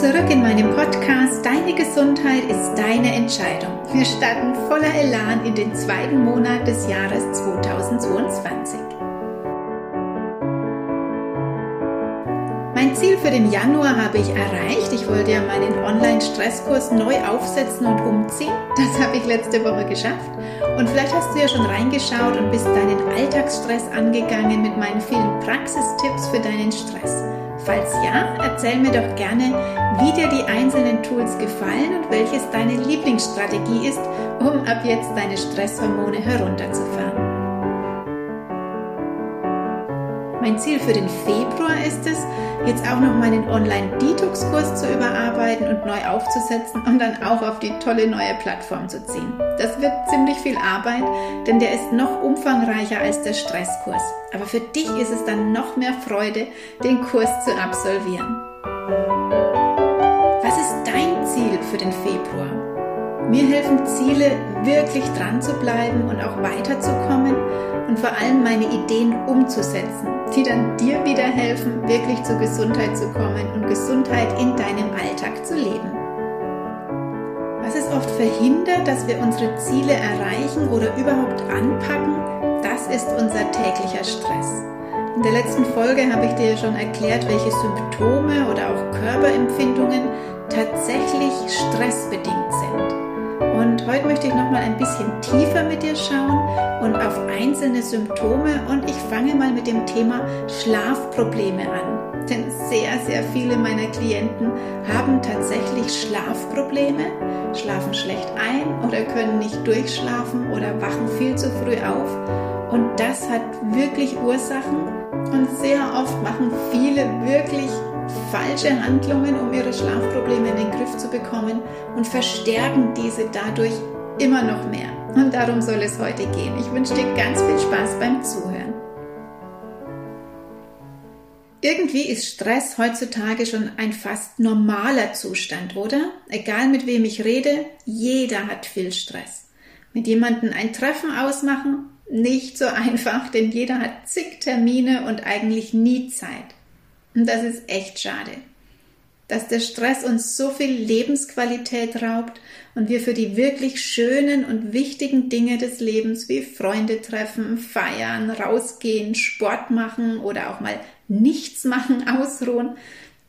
zurück in meinem Podcast Deine Gesundheit ist deine Entscheidung. Wir starten voller Elan in den zweiten Monat des Jahres 2022. Mein Ziel für den Januar habe ich erreicht. Ich wollte ja meinen Online-Stresskurs neu aufsetzen und umziehen. Das habe ich letzte Woche geschafft. Und vielleicht hast du ja schon reingeschaut und bist deinen Alltagsstress angegangen mit meinen vielen Praxistipps für deinen Stress. Falls ja, erzähl mir doch gerne, wie dir die einzelnen Tools gefallen und welches deine Lieblingsstrategie ist, um ab jetzt deine Stresshormone herunterzufahren. Mein Ziel für den Februar ist es, jetzt auch noch meinen Online-Detox-Kurs zu überarbeiten und neu aufzusetzen und dann auch auf die tolle neue Plattform zu ziehen. Das wird ziemlich viel Arbeit, denn der ist noch umfangreicher als der Stresskurs. Aber für dich ist es dann noch mehr Freude, den Kurs zu absolvieren. Was ist dein Ziel für den Februar? Mir helfen Ziele, wirklich dran zu bleiben und auch weiterzukommen und vor allem meine Ideen umzusetzen, die dann dir wieder helfen, wirklich zur Gesundheit zu kommen und Gesundheit in deinem Alltag zu leben. Was es oft verhindert, dass wir unsere Ziele erreichen oder überhaupt anpacken, das ist unser täglicher Stress. In der letzten Folge habe ich dir schon erklärt, welche Symptome oder auch Körperempfindungen tatsächlich stressbedingt sind. Und heute möchte ich noch mal ein bisschen tiefer mit dir schauen und auf einzelne Symptome und ich fange mal mit dem Thema Schlafprobleme an. Denn sehr, sehr viele meiner Klienten haben tatsächlich Schlafprobleme, schlafen schlecht ein oder können nicht durchschlafen oder wachen viel zu früh auf. Und das hat wirklich Ursachen und sehr oft machen viele wirklich falsche Handlungen, um ihre Schlafprobleme in den Griff zu bekommen und verstärken diese dadurch immer noch mehr. Und darum soll es heute gehen. Ich wünsche dir ganz viel Spaß beim Zuhören. Irgendwie ist Stress heutzutage schon ein fast normaler Zustand, oder? Egal mit wem ich rede, jeder hat viel Stress. Mit jemandem ein Treffen ausmachen, nicht so einfach, denn jeder hat zig Termine und eigentlich nie Zeit. Und das ist echt schade, dass der Stress uns so viel Lebensqualität raubt und wir für die wirklich schönen und wichtigen Dinge des Lebens wie Freunde treffen, feiern, rausgehen, Sport machen oder auch mal nichts machen, ausruhen,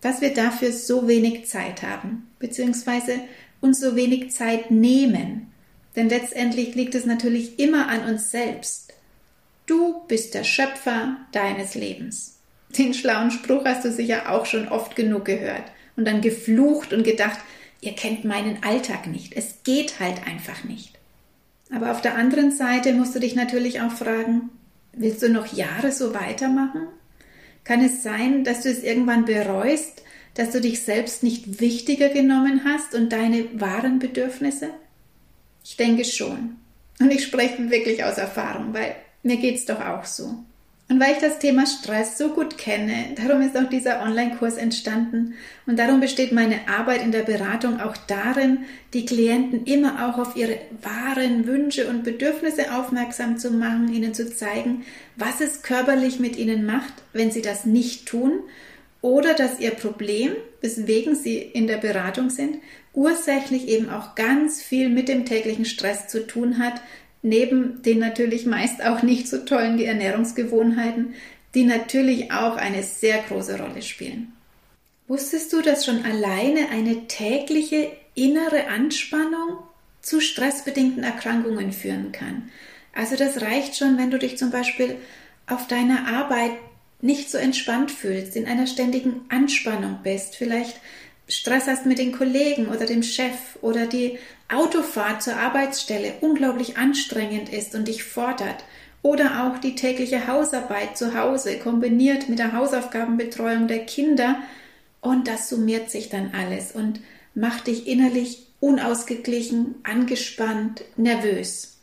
dass wir dafür so wenig Zeit haben, beziehungsweise uns so wenig Zeit nehmen. Denn letztendlich liegt es natürlich immer an uns selbst. Du bist der Schöpfer deines Lebens. Den schlauen Spruch hast du sicher auch schon oft genug gehört und dann geflucht und gedacht, ihr kennt meinen Alltag nicht. Es geht halt einfach nicht. Aber auf der anderen Seite musst du dich natürlich auch fragen, willst du noch Jahre so weitermachen? Kann es sein, dass du es irgendwann bereust, dass du dich selbst nicht wichtiger genommen hast und deine wahren Bedürfnisse? Ich denke schon. Und ich spreche wirklich aus Erfahrung, weil mir geht's doch auch so. Und weil ich das Thema Stress so gut kenne, darum ist auch dieser Online-Kurs entstanden. Und darum besteht meine Arbeit in der Beratung auch darin, die Klienten immer auch auf ihre wahren Wünsche und Bedürfnisse aufmerksam zu machen, ihnen zu zeigen, was es körperlich mit ihnen macht, wenn sie das nicht tun oder dass ihr Problem, weswegen sie in der Beratung sind, ursächlich eben auch ganz viel mit dem täglichen Stress zu tun hat, neben den natürlich meist auch nicht so tollen Ernährungsgewohnheiten, die natürlich auch eine sehr große Rolle spielen. Wusstest du, dass schon alleine eine tägliche innere Anspannung zu stressbedingten Erkrankungen führen kann? Also das reicht schon, wenn du dich zum Beispiel auf deiner Arbeit nicht so entspannt fühlst, in einer ständigen Anspannung bist, vielleicht Stress hast mit den Kollegen oder dem Chef oder die Autofahrt zur Arbeitsstelle unglaublich anstrengend ist und dich fordert oder auch die tägliche Hausarbeit zu Hause kombiniert mit der Hausaufgabenbetreuung der Kinder und das summiert sich dann alles und macht dich innerlich unausgeglichen, angespannt, nervös.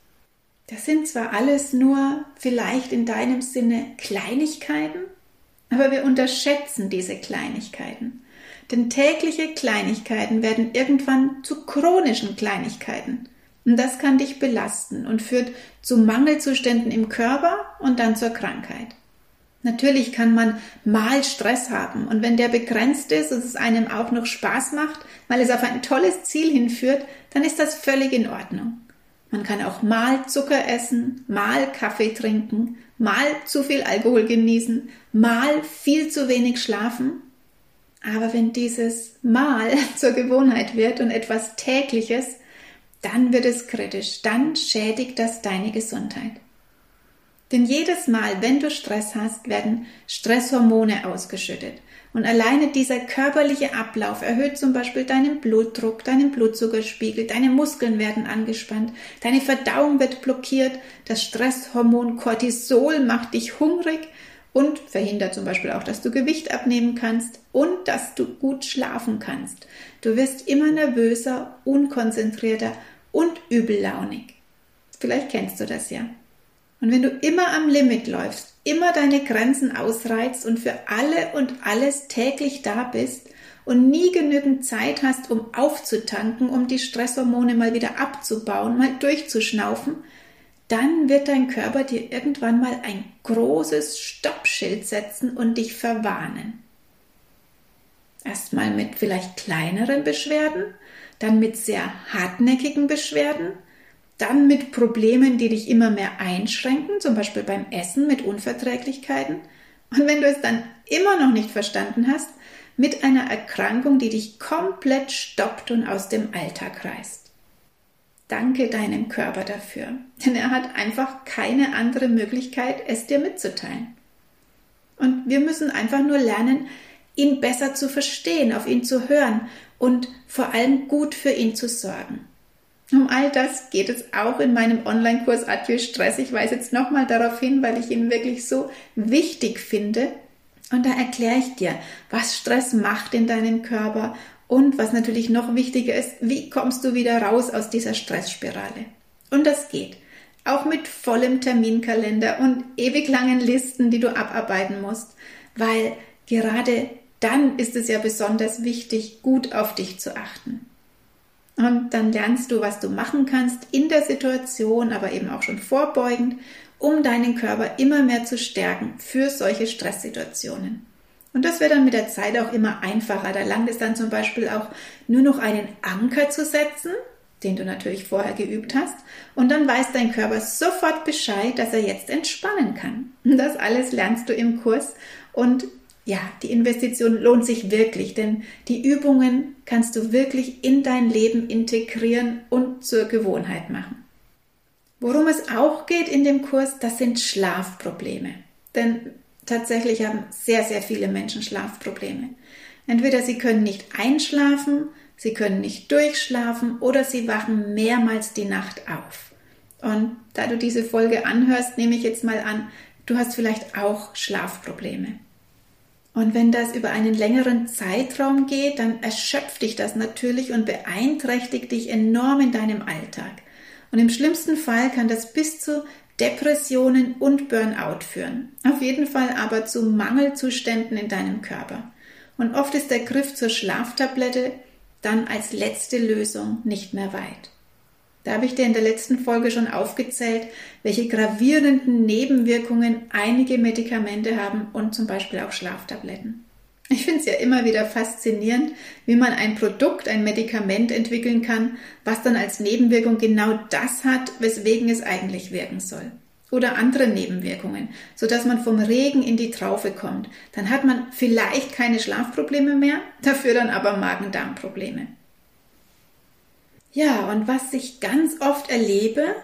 Das sind zwar alles nur vielleicht in deinem Sinne Kleinigkeiten, aber wir unterschätzen diese Kleinigkeiten. Denn tägliche Kleinigkeiten werden irgendwann zu chronischen Kleinigkeiten. Und das kann dich belasten und führt zu Mangelzuständen im Körper und dann zur Krankheit. Natürlich kann man mal Stress haben und wenn der begrenzt ist und es einem auch noch Spaß macht, weil es auf ein tolles Ziel hinführt, dann ist das völlig in Ordnung. Man kann auch mal Zucker essen, mal Kaffee trinken, mal zu viel Alkohol genießen, mal viel zu wenig schlafen. Aber wenn dieses Mal zur Gewohnheit wird und etwas Tägliches, dann wird es kritisch, dann schädigt das deine Gesundheit. Denn jedes Mal, wenn du Stress hast, werden Stresshormone ausgeschüttet. Und alleine dieser körperliche Ablauf erhöht zum Beispiel deinen Blutdruck, deinen Blutzuckerspiegel, deine Muskeln werden angespannt, deine Verdauung wird blockiert, das Stresshormon Cortisol macht dich hungrig und verhindert zum Beispiel auch, dass du Gewicht abnehmen kannst und dass du gut schlafen kannst. Du wirst immer nervöser, unkonzentrierter und übellaunig. Vielleicht kennst du das ja. Und wenn du immer am Limit läufst, immer deine Grenzen ausreizt und für alle und alles täglich da bist und nie genügend Zeit hast, um aufzutanken, um die Stresshormone mal wieder abzubauen, mal durchzuschnaufen, dann wird dein Körper dir irgendwann mal ein großes Stoppschild setzen und dich verwarnen. Erstmal mit vielleicht kleineren Beschwerden, dann mit sehr hartnäckigen Beschwerden dann mit Problemen, die dich immer mehr einschränken, zum Beispiel beim Essen mit Unverträglichkeiten. Und wenn du es dann immer noch nicht verstanden hast, mit einer Erkrankung, die dich komplett stoppt und aus dem Alltag reißt. Danke deinem Körper dafür, denn er hat einfach keine andere Möglichkeit, es dir mitzuteilen. Und wir müssen einfach nur lernen, ihn besser zu verstehen, auf ihn zu hören und vor allem gut für ihn zu sorgen. Um all das geht es auch in meinem Online-Kurs Adieu Stress. Ich weise jetzt nochmal darauf hin, weil ich ihn wirklich so wichtig finde. Und da erkläre ich dir, was Stress macht in deinem Körper und was natürlich noch wichtiger ist, wie kommst du wieder raus aus dieser Stressspirale. Und das geht. Auch mit vollem Terminkalender und ewig langen Listen, die du abarbeiten musst, weil gerade dann ist es ja besonders wichtig, gut auf dich zu achten. Und dann lernst du, was du machen kannst in der Situation, aber eben auch schon vorbeugend, um deinen Körper immer mehr zu stärken für solche Stresssituationen. Und das wird dann mit der Zeit auch immer einfacher. Da langt es dann zum Beispiel auch nur noch einen Anker zu setzen, den du natürlich vorher geübt hast. Und dann weiß dein Körper sofort Bescheid, dass er jetzt entspannen kann. Das alles lernst du im Kurs. Und ja, die Investition lohnt sich wirklich, denn die Übungen kannst du wirklich in dein Leben integrieren und zur Gewohnheit machen. Worum es auch geht in dem Kurs, das sind Schlafprobleme. Denn tatsächlich haben sehr, sehr viele Menschen Schlafprobleme. Entweder sie können nicht einschlafen, sie können nicht durchschlafen oder sie wachen mehrmals die Nacht auf. Und da du diese Folge anhörst, nehme ich jetzt mal an, du hast vielleicht auch Schlafprobleme. Und wenn das über einen längeren Zeitraum geht, dann erschöpft dich das natürlich und beeinträchtigt dich enorm in deinem Alltag. Und im schlimmsten Fall kann das bis zu Depressionen und Burnout führen. Auf jeden Fall aber zu Mangelzuständen in deinem Körper. Und oft ist der Griff zur Schlaftablette dann als letzte Lösung nicht mehr weit. Da habe ich dir in der letzten Folge schon aufgezählt, welche gravierenden Nebenwirkungen einige Medikamente haben und zum Beispiel auch Schlaftabletten. Ich finde es ja immer wieder faszinierend, wie man ein Produkt, ein Medikament entwickeln kann, was dann als Nebenwirkung genau das hat, weswegen es eigentlich wirken soll. Oder andere Nebenwirkungen, sodass man vom Regen in die Traufe kommt. Dann hat man vielleicht keine Schlafprobleme mehr, dafür dann aber Magen-Darm-Probleme. Ja, und was ich ganz oft erlebe,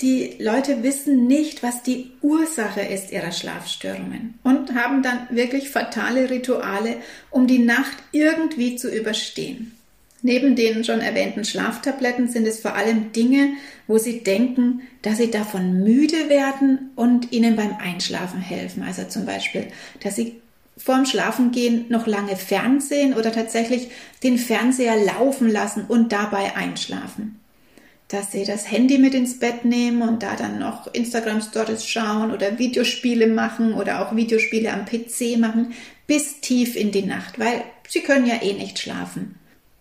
die Leute wissen nicht, was die Ursache ist ihrer Schlafstörungen und haben dann wirklich fatale Rituale, um die Nacht irgendwie zu überstehen. Neben den schon erwähnten Schlaftabletten sind es vor allem Dinge, wo sie denken, dass sie davon müde werden und ihnen beim Einschlafen helfen. Also zum Beispiel, dass sie vorm Schlafengehen noch lange Fernsehen oder tatsächlich den Fernseher laufen lassen und dabei einschlafen. Dass sie das Handy mit ins Bett nehmen und da dann noch Instagram Stories schauen oder Videospiele machen oder auch Videospiele am PC machen bis tief in die Nacht, weil sie können ja eh nicht schlafen.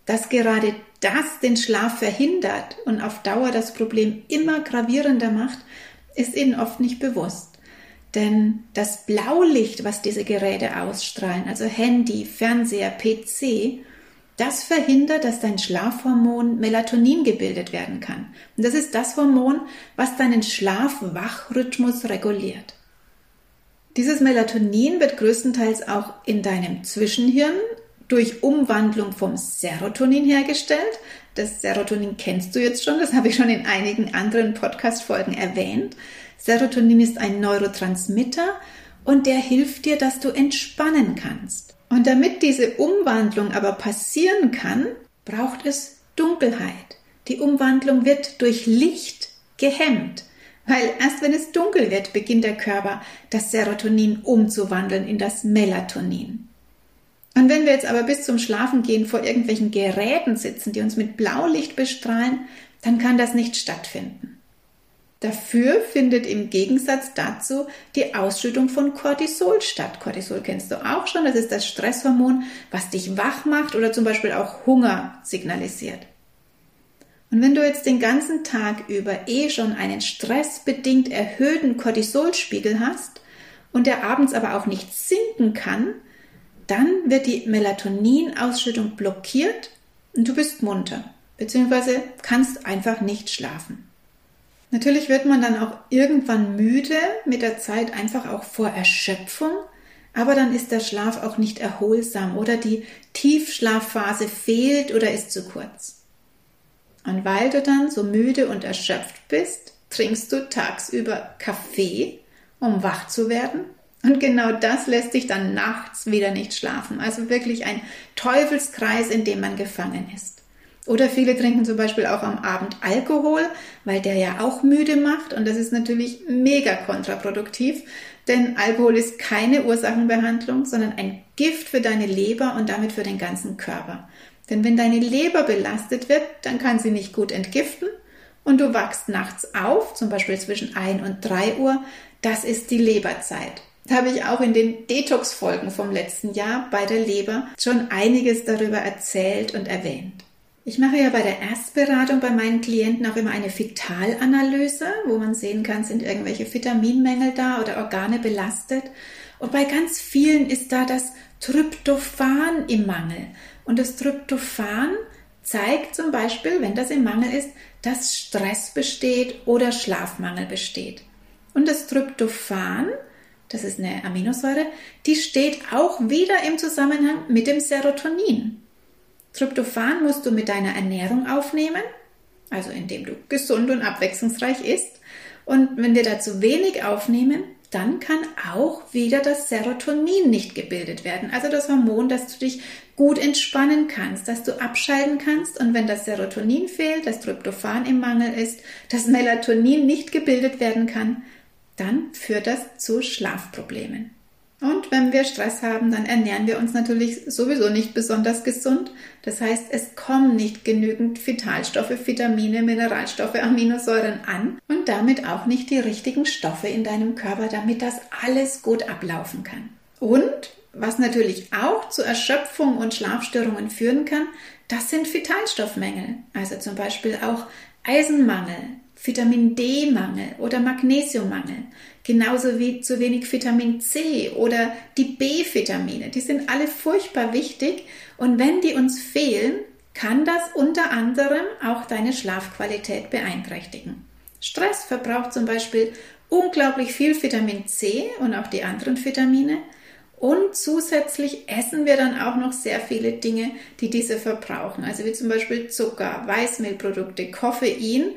Dass gerade das den Schlaf verhindert und auf Dauer das Problem immer gravierender macht, ist ihnen oft nicht bewusst. Denn das Blaulicht, was diese Geräte ausstrahlen, also Handy, Fernseher, PC, das verhindert, dass dein Schlafhormon Melatonin gebildet werden kann. Und das ist das Hormon, was deinen Schlaf-Wach-Rhythmus reguliert. Dieses Melatonin wird größtenteils auch in deinem Zwischenhirn durch Umwandlung vom Serotonin hergestellt. Das Serotonin kennst du jetzt schon, das habe ich schon in einigen anderen Podcast-Folgen erwähnt. Serotonin ist ein Neurotransmitter und der hilft dir, dass du entspannen kannst. Und damit diese Umwandlung aber passieren kann, braucht es Dunkelheit. Die Umwandlung wird durch Licht gehemmt. Weil erst wenn es dunkel wird, beginnt der Körper das Serotonin umzuwandeln in das Melatonin. Und wenn wir jetzt aber bis zum Schlafengehen vor irgendwelchen Geräten sitzen, die uns mit Blaulicht bestrahlen, dann kann das nicht stattfinden. Dafür findet im Gegensatz dazu die Ausschüttung von Cortisol statt. Cortisol kennst du auch schon, das ist das Stresshormon, was dich wach macht oder zum Beispiel auch Hunger signalisiert. Und wenn du jetzt den ganzen Tag über eh schon einen stressbedingt erhöhten Cortisolspiegel hast und der abends aber auch nicht sinken kann, dann wird die Melatoninausschüttung blockiert und du bist munter, beziehungsweise kannst einfach nicht schlafen. Natürlich wird man dann auch irgendwann müde mit der Zeit, einfach auch vor Erschöpfung, aber dann ist der Schlaf auch nicht erholsam oder die Tiefschlafphase fehlt oder ist zu kurz. Und weil du dann so müde und erschöpft bist, trinkst du tagsüber Kaffee, um wach zu werden. Und genau das lässt dich dann nachts wieder nicht schlafen. Also wirklich ein Teufelskreis, in dem man gefangen ist. Oder viele trinken zum Beispiel auch am Abend Alkohol, weil der ja auch müde macht. Und das ist natürlich mega kontraproduktiv, denn Alkohol ist keine Ursachenbehandlung, sondern ein Gift für deine Leber und damit für den ganzen Körper. Denn wenn deine Leber belastet wird, dann kann sie nicht gut entgiften und du wachst nachts auf, zum Beispiel zwischen 1 und 3 Uhr. Das ist die Leberzeit. Da habe ich auch in den Detox-Folgen vom letzten Jahr bei der Leber schon einiges darüber erzählt und erwähnt. Ich mache ja bei der Erstberatung bei meinen Klienten auch immer eine Vitalanalyse, wo man sehen kann, sind irgendwelche Vitaminmängel da oder Organe belastet. Und bei ganz vielen ist da das Tryptophan im Mangel. Und das Tryptophan zeigt zum Beispiel, wenn das im Mangel ist, dass Stress besteht oder Schlafmangel besteht. Und das Tryptophan, das ist eine Aminosäure, die steht auch wieder im Zusammenhang mit dem Serotonin. Tryptophan musst du mit deiner Ernährung aufnehmen, also indem du gesund und abwechslungsreich isst. Und wenn wir dazu wenig aufnehmen, dann kann auch wieder das Serotonin nicht gebildet werden. Also das Hormon, dass du dich gut entspannen kannst, dass du abschalten kannst. Und wenn das Serotonin fehlt, das Tryptophan im Mangel ist, das Melatonin nicht gebildet werden kann, dann führt das zu Schlafproblemen. Und wenn wir Stress haben, dann ernähren wir uns natürlich sowieso nicht besonders gesund. Das heißt, es kommen nicht genügend Vitalstoffe, Vitamine, Mineralstoffe, Aminosäuren an und damit auch nicht die richtigen Stoffe in deinem Körper, damit das alles gut ablaufen kann. Und was natürlich auch zu Erschöpfung und Schlafstörungen führen kann, das sind Vitalstoffmängel. Also zum Beispiel auch Eisenmangel, Vitamin D-Mangel oder Magnesiummangel. Genauso wie zu wenig Vitamin C oder die B-Vitamine. Die sind alle furchtbar wichtig und wenn die uns fehlen, kann das unter anderem auch deine Schlafqualität beeinträchtigen. Stress verbraucht zum Beispiel unglaublich viel Vitamin C und auch die anderen Vitamine. Und zusätzlich essen wir dann auch noch sehr viele Dinge, die diese verbrauchen. Also wie zum Beispiel Zucker, Weißmehlprodukte, Koffein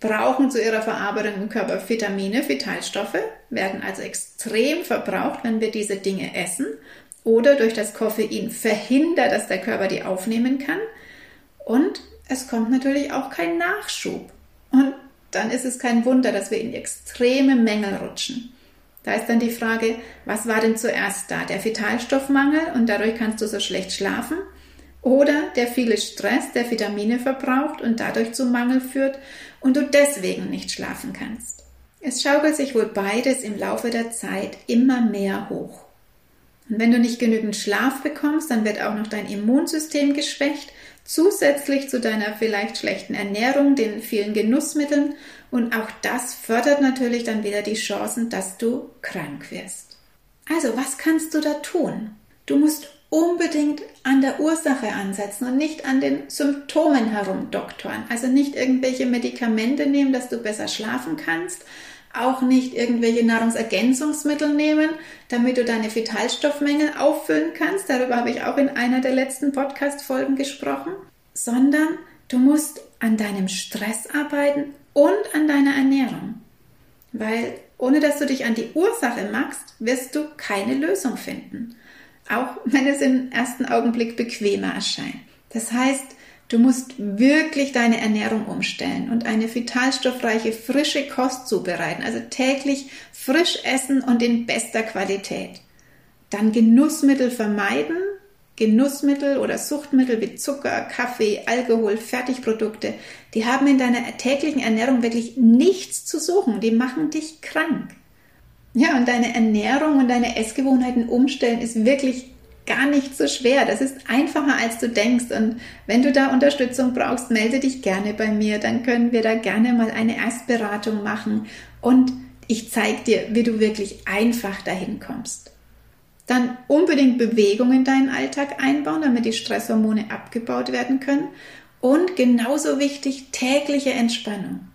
brauchen zu ihrer Verarbeitung im Körper Vitamine, Vitalstoffe, werden also extrem verbraucht, wenn wir diese Dinge essen oder durch das Koffein verhindert, dass der Körper die aufnehmen kann. Und es kommt natürlich auch kein Nachschub. Und dann ist es kein Wunder, dass wir in extreme Mängel rutschen. Da ist dann die Frage, was war denn zuerst da? Der Vitalstoffmangel und dadurch kannst du so schlecht schlafen? Oder der viele Stress, der Vitamine verbraucht und dadurch zu Mangel führt und du deswegen nicht schlafen kannst. Es schaukelt sich wohl beides im Laufe der Zeit immer mehr hoch. Und wenn du nicht genügend Schlaf bekommst, dann wird auch noch dein Immunsystem geschwächt. zusätzlich zu deiner vielleicht schlechten Ernährung, den vielen Genussmitteln und auch das fördert natürlich dann wieder die Chancen, dass du krank wirst. Also, was kannst du da tun? Du musst unbedingt an der Ursache ansetzen und nicht an den Symptomen herumdoktoren. Also nicht irgendwelche Medikamente nehmen, dass du besser schlafen kannst, auch nicht irgendwelche Nahrungsergänzungsmittel nehmen, damit du deine Vitalstoffmängel auffüllen kannst. Darüber habe ich auch in einer der letzten Podcast-Folgen gesprochen. Sondern du musst an deinem Stress arbeiten und an deiner Ernährung. Weil ohne dass du dich an die Ursache machst, wirst du keine Lösung finden. Auch wenn es im ersten Augenblick bequemer erscheint. Das heißt, Du musst wirklich deine Ernährung umstellen und eine vitalstoffreiche, frische Kost zubereiten. Also täglich frisch essen und in bester Qualität. Dann Genussmittel vermeiden. Genussmittel oder Suchtmittel wie Zucker, Kaffee, Alkohol, Fertigprodukte, die haben in deiner täglichen Ernährung wirklich nichts zu suchen. Die machen dich krank. Ja, und deine Ernährung und deine Essgewohnheiten umstellen ist wirklich gar nicht so schwer. Das ist einfacher, als du denkst. Und wenn du da Unterstützung brauchst, melde dich gerne bei mir. Dann können wir da gerne mal eine Erstberatung machen. Und ich zeige dir, wie du wirklich einfach dahin kommst. Dann unbedingt Bewegung in deinen Alltag einbauen, damit die Stresshormone abgebaut werden können. Und genauso wichtig, tägliche Entspannung.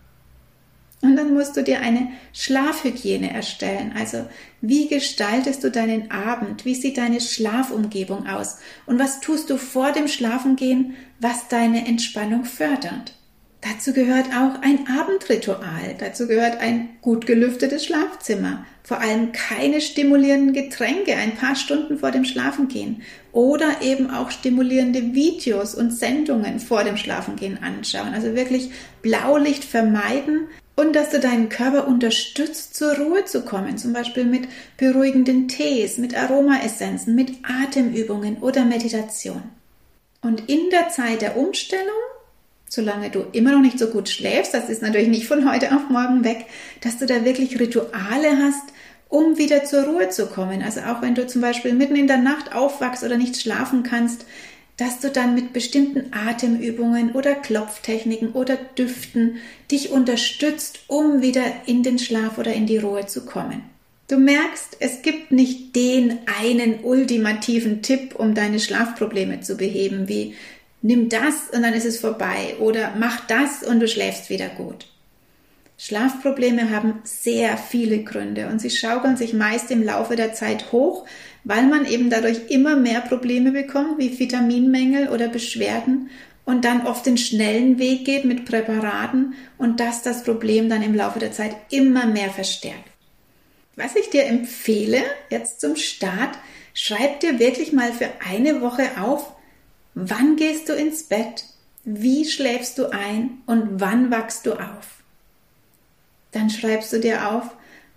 Und dann musst du dir eine Schlafhygiene erstellen. Also wie gestaltest du deinen Abend? Wie sieht deine Schlafumgebung aus? Und was tust du vor dem Schlafengehen, was deine Entspannung fördert? Dazu gehört auch ein Abendritual. Dazu gehört ein gut gelüftetes Schlafzimmer. Vor allem keine stimulierenden Getränke ein paar Stunden vor dem Schlafengehen. Oder eben auch stimulierende Videos und Sendungen vor dem Schlafengehen anschauen. Also wirklich Blaulicht vermeiden und dass du deinen Körper unterstützt, zur Ruhe zu kommen, zum Beispiel mit beruhigenden Tees, mit Aromaessenzen, mit Atemübungen oder Meditation. Und in der Zeit der Umstellung, solange du immer noch nicht so gut schläfst, das ist natürlich nicht von heute auf morgen weg, dass du da wirklich Rituale hast, um wieder zur Ruhe zu kommen. Also auch wenn du zum Beispiel mitten in der Nacht aufwachst oder nicht schlafen kannst, dass du dann mit bestimmten Atemübungen oder Klopftechniken oder Düften dich unterstützt, um wieder in den Schlaf oder in die Ruhe zu kommen. Du merkst, es gibt nicht den einen ultimativen Tipp, um deine Schlafprobleme zu beheben, wie nimm das und dann ist es vorbei oder mach das und du schläfst wieder gut. Schlafprobleme haben sehr viele Gründe und sie schaukeln sich meist im Laufe der Zeit hoch, weil man eben dadurch immer mehr Probleme bekommt, wie Vitaminmängel oder Beschwerden und dann oft den schnellen Weg geht mit Präparaten und das das Problem dann im Laufe der Zeit immer mehr verstärkt. Was ich dir empfehle, jetzt zum Start, schreib dir wirklich mal für eine Woche auf, wann gehst du ins Bett, wie schläfst du ein und wann wachst du auf. Dann schreibst du dir auf,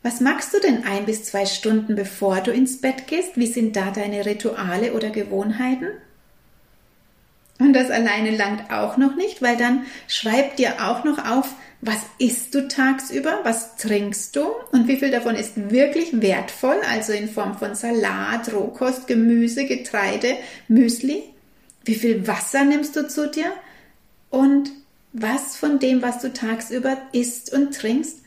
was machst du denn ein bis zwei Stunden bevor du ins Bett gehst? Wie sind da deine Rituale oder Gewohnheiten? Und das alleine langt auch noch nicht, weil dann schreib dir auch noch auf, was isst du tagsüber, was trinkst du und wie viel davon ist wirklich wertvoll, also in Form von Salat, Rohkost, Gemüse, Getreide, Müsli. Wie viel Wasser nimmst du zu dir und was von dem, was du tagsüber isst und trinkst,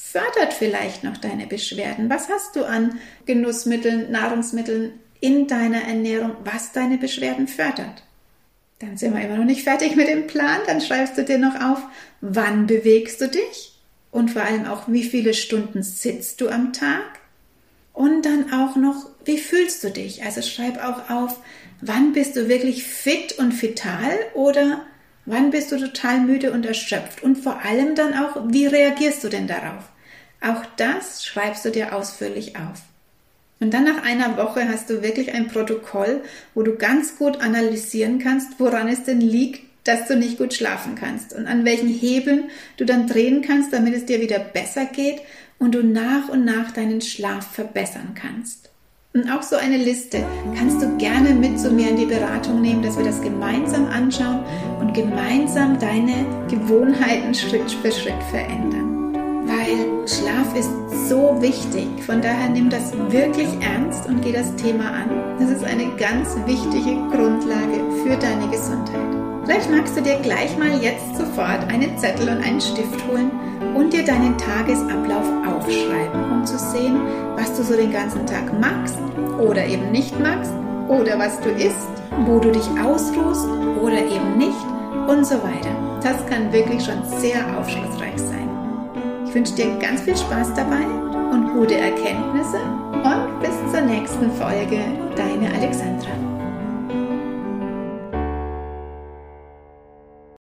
fördert vielleicht noch deine Beschwerden? Was hast du an Genussmitteln, Nahrungsmitteln in deiner Ernährung, was deine Beschwerden fördert? Dann sind wir immer noch nicht fertig mit dem Plan. Dann schreibst du dir noch auf, wann bewegst du dich und vor allem auch, wie viele Stunden sitzt du am Tag. Und dann auch noch, wie fühlst du dich? Also schreib auch auf, wann bist du wirklich fit und vital oder Wann bist du total müde und erschöpft? Und vor allem dann auch, wie reagierst du denn darauf? Auch das schreibst du dir ausführlich auf. Und dann nach einer Woche hast du wirklich ein Protokoll, wo du ganz gut analysieren kannst, woran es denn liegt, dass du nicht gut schlafen kannst und an welchen Hebeln du dann drehen kannst, damit es dir wieder besser geht und du nach und nach deinen Schlaf verbessern kannst. Und auch so eine Liste kannst du gerne mit zu mir in die Beratung nehmen, dass wir das gemeinsam anschauen und gemeinsam deine Gewohnheiten Schritt für Schritt verändern. Weil Schlaf ist so wichtig. Von daher nimm das wirklich ernst und geh das Thema an. Das ist eine ganz wichtige Grundlage für deine Gesundheit. Vielleicht magst du dir gleich mal jetzt sofort einen Zettel und einen Stift holen und dir deinen Tagesablauf aufschreiben, um zu sehen, was du so den ganzen Tag magst oder eben nicht magst oder was du isst, wo du dich ausruhst oder eben nicht und so weiter. Das kann wirklich schon sehr aufschlussreich sein. Ich wünsche dir ganz viel Spaß dabei und gute Erkenntnisse und bis zur nächsten Folge. Deine Alexandra.